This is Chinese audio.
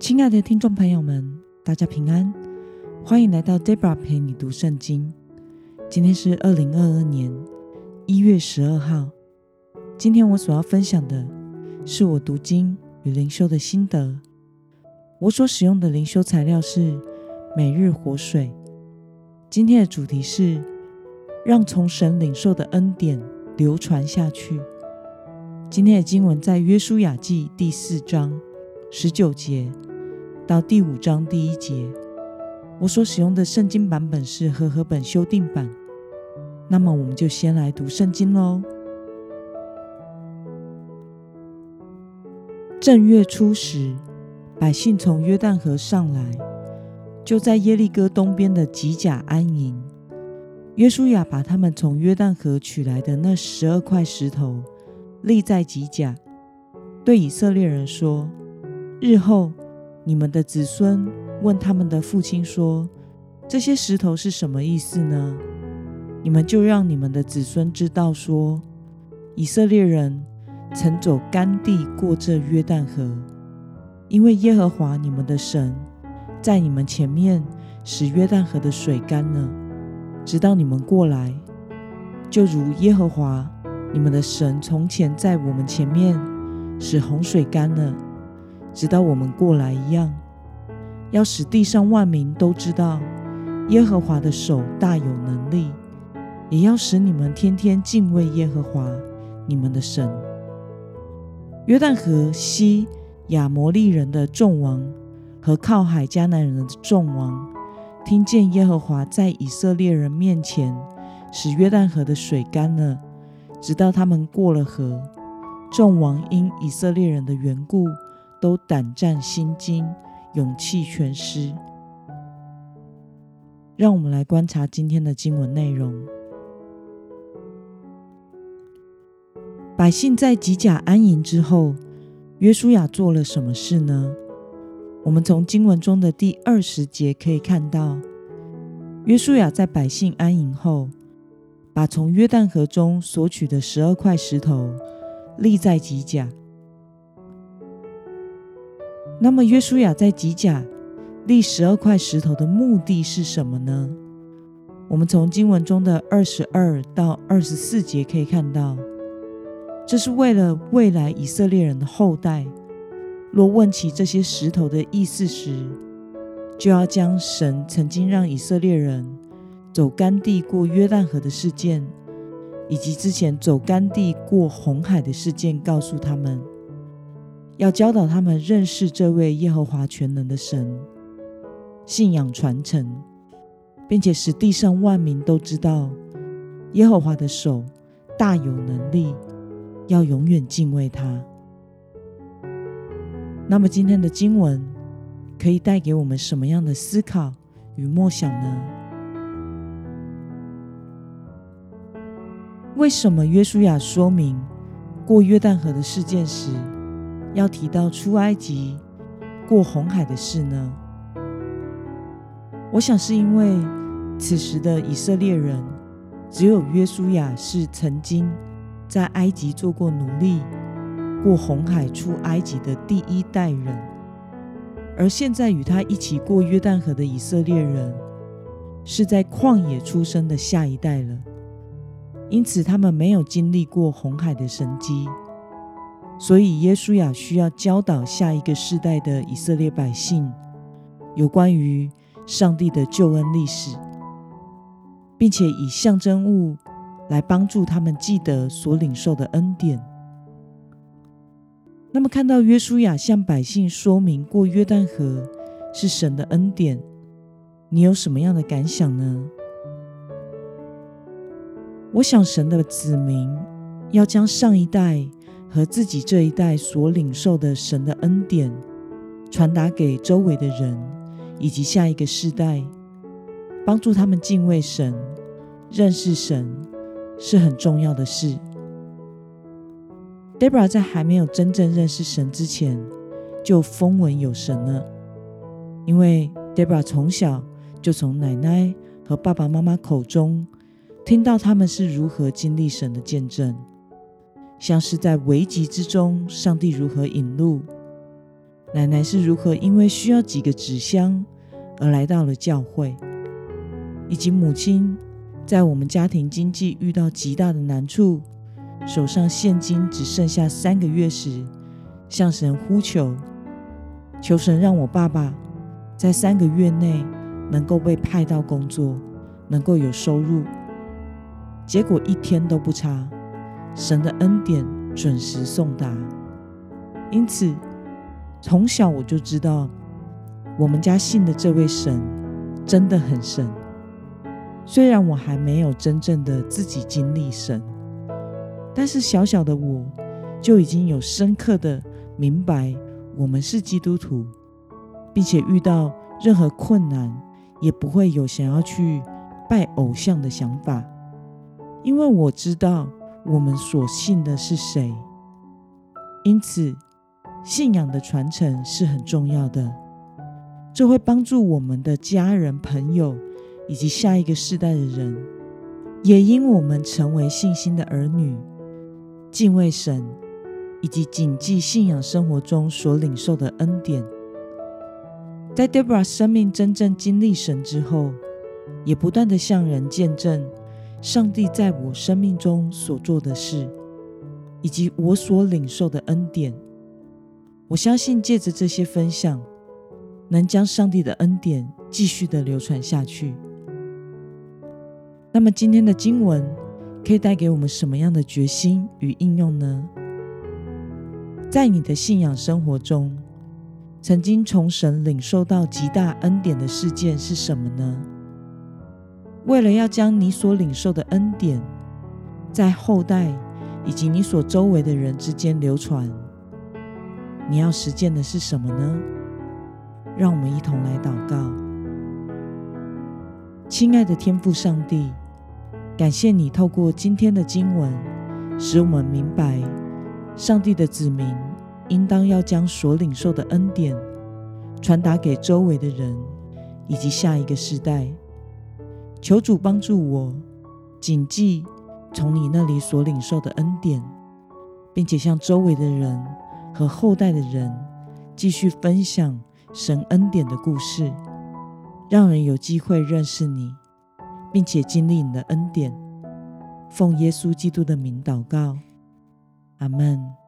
亲爱的听众朋友们，大家平安，欢迎来到 Debra 陪你读圣经。今天是二零二二年一月十二号。今天我所要分享的是我读经与灵修的心得。我所使用的灵修材料是每日活水。今天的主题是让从神领受的恩典流传下去。今天的经文在约书亚记第四章十九节。到第五章第一节，我所使用的圣经版本是和合本修订版。那么，我们就先来读圣经喽。正月初十，百姓从约旦河上来，就在耶利哥东边的吉甲安营。约书亚把他们从约旦河取来的那十二块石头立在吉甲，对以色列人说：“日后。”你们的子孙问他们的父亲说：“这些石头是什么意思呢？”你们就让你们的子孙知道说：“以色列人曾走干地过这约旦河，因为耶和华你们的神在你们前面使约旦河的水干了，直到你们过来，就如耶和华你们的神从前在我们前面使洪水干了。”直到我们过来一样，要使地上万民都知道耶和华的手大有能力，也要使你们天天敬畏耶和华你们的神。约旦河西亚摩利人的众王和靠海迦南人的众王，听见耶和华在以色列人面前使约旦河的水干了，直到他们过了河，众王因以色列人的缘故。都胆战心惊，勇气全失。让我们来观察今天的经文内容。百姓在吉甲安营之后，约书亚做了什么事呢？我们从经文中的第二十节可以看到，约书亚在百姓安营后，把从约旦河中索取的十二块石头立在吉甲。那么，约书亚在吉甲立十二块石头的目的是什么呢？我们从经文中的二十二到二十四节可以看到，这是为了未来以色列人的后代，若问起这些石头的意思时，就要将神曾经让以色列人走干地过约旦河的事件，以及之前走干地过红海的事件告诉他们。要教导他们认识这位耶和华全能的神，信仰传承，并且使地上万民都知道耶和华的手大有能力，要永远敬畏他。那么，今天的经文可以带给我们什么样的思考与默想呢？为什么约书亚说明过约旦河的事件时？要提到出埃及过红海的事呢？我想是因为此时的以色列人只有约书亚是曾经在埃及做过奴隶、过红海出埃及的第一代人，而现在与他一起过约旦河的以色列人是在旷野出生的下一代了，因此他们没有经历过红海的神迹。所以，耶稣亚需要教导下一个世代的以色列百姓有关于上帝的救恩历史，并且以象征物来帮助他们记得所领受的恩典。那么，看到约书亚向百姓说明过约旦河是神的恩典，你有什么样的感想呢？我想，神的子民要将上一代。和自己这一代所领受的神的恩典，传达给周围的人以及下一个世代，帮助他们敬畏神、认识神，是很重要的事。Debra 在还没有真正认识神之前，就风闻有神了，因为 Debra 从小就从奶奶和爸爸妈妈口中听到他们是如何经历神的见证。像是在危急之中，上帝如何引路，奶奶是如何因为需要几个纸箱而来到了教会，以及母亲在我们家庭经济遇到极大的难处，手上现金只剩下三个月时，向神呼求，求神让我爸爸在三个月内能够被派到工作，能够有收入。结果一天都不差，神的恩典准时送达。因此，从小我就知道，我们家信的这位神真的很神。虽然我还没有真正的自己经历神，但是小小的我就已经有深刻的明白，我们是基督徒，并且遇到任何困难也不会有想要去拜偶像的想法。因为我知道我们所信的是谁，因此信仰的传承是很重要的。这会帮助我们的家人、朋友以及下一个世代的人，也因我们成为信心的儿女，敬畏神，以及谨记信仰生活中所领受的恩典。在 Debra 生命真正经历神之后，也不断的向人见证。上帝在我生命中所做的事，以及我所领受的恩典，我相信借着这些分享，能将上帝的恩典继续的流传下去。那么，今天的经文可以带给我们什么样的决心与应用呢？在你的信仰生活中，曾经从神领受到极大恩典的事件是什么呢？为了要将你所领受的恩典在后代以及你所周围的人之间流传，你要实践的是什么呢？让我们一同来祷告。亲爱的天父上帝，感谢你透过今天的经文，使我们明白，上帝的子民应当要将所领受的恩典传达给周围的人以及下一个世代。求主帮助我谨记从你那里所领受的恩典，并且向周围的人和后代的人继续分享神恩典的故事，让人有机会认识你，并且经历你的恩典。奉耶稣基督的名祷告，阿门。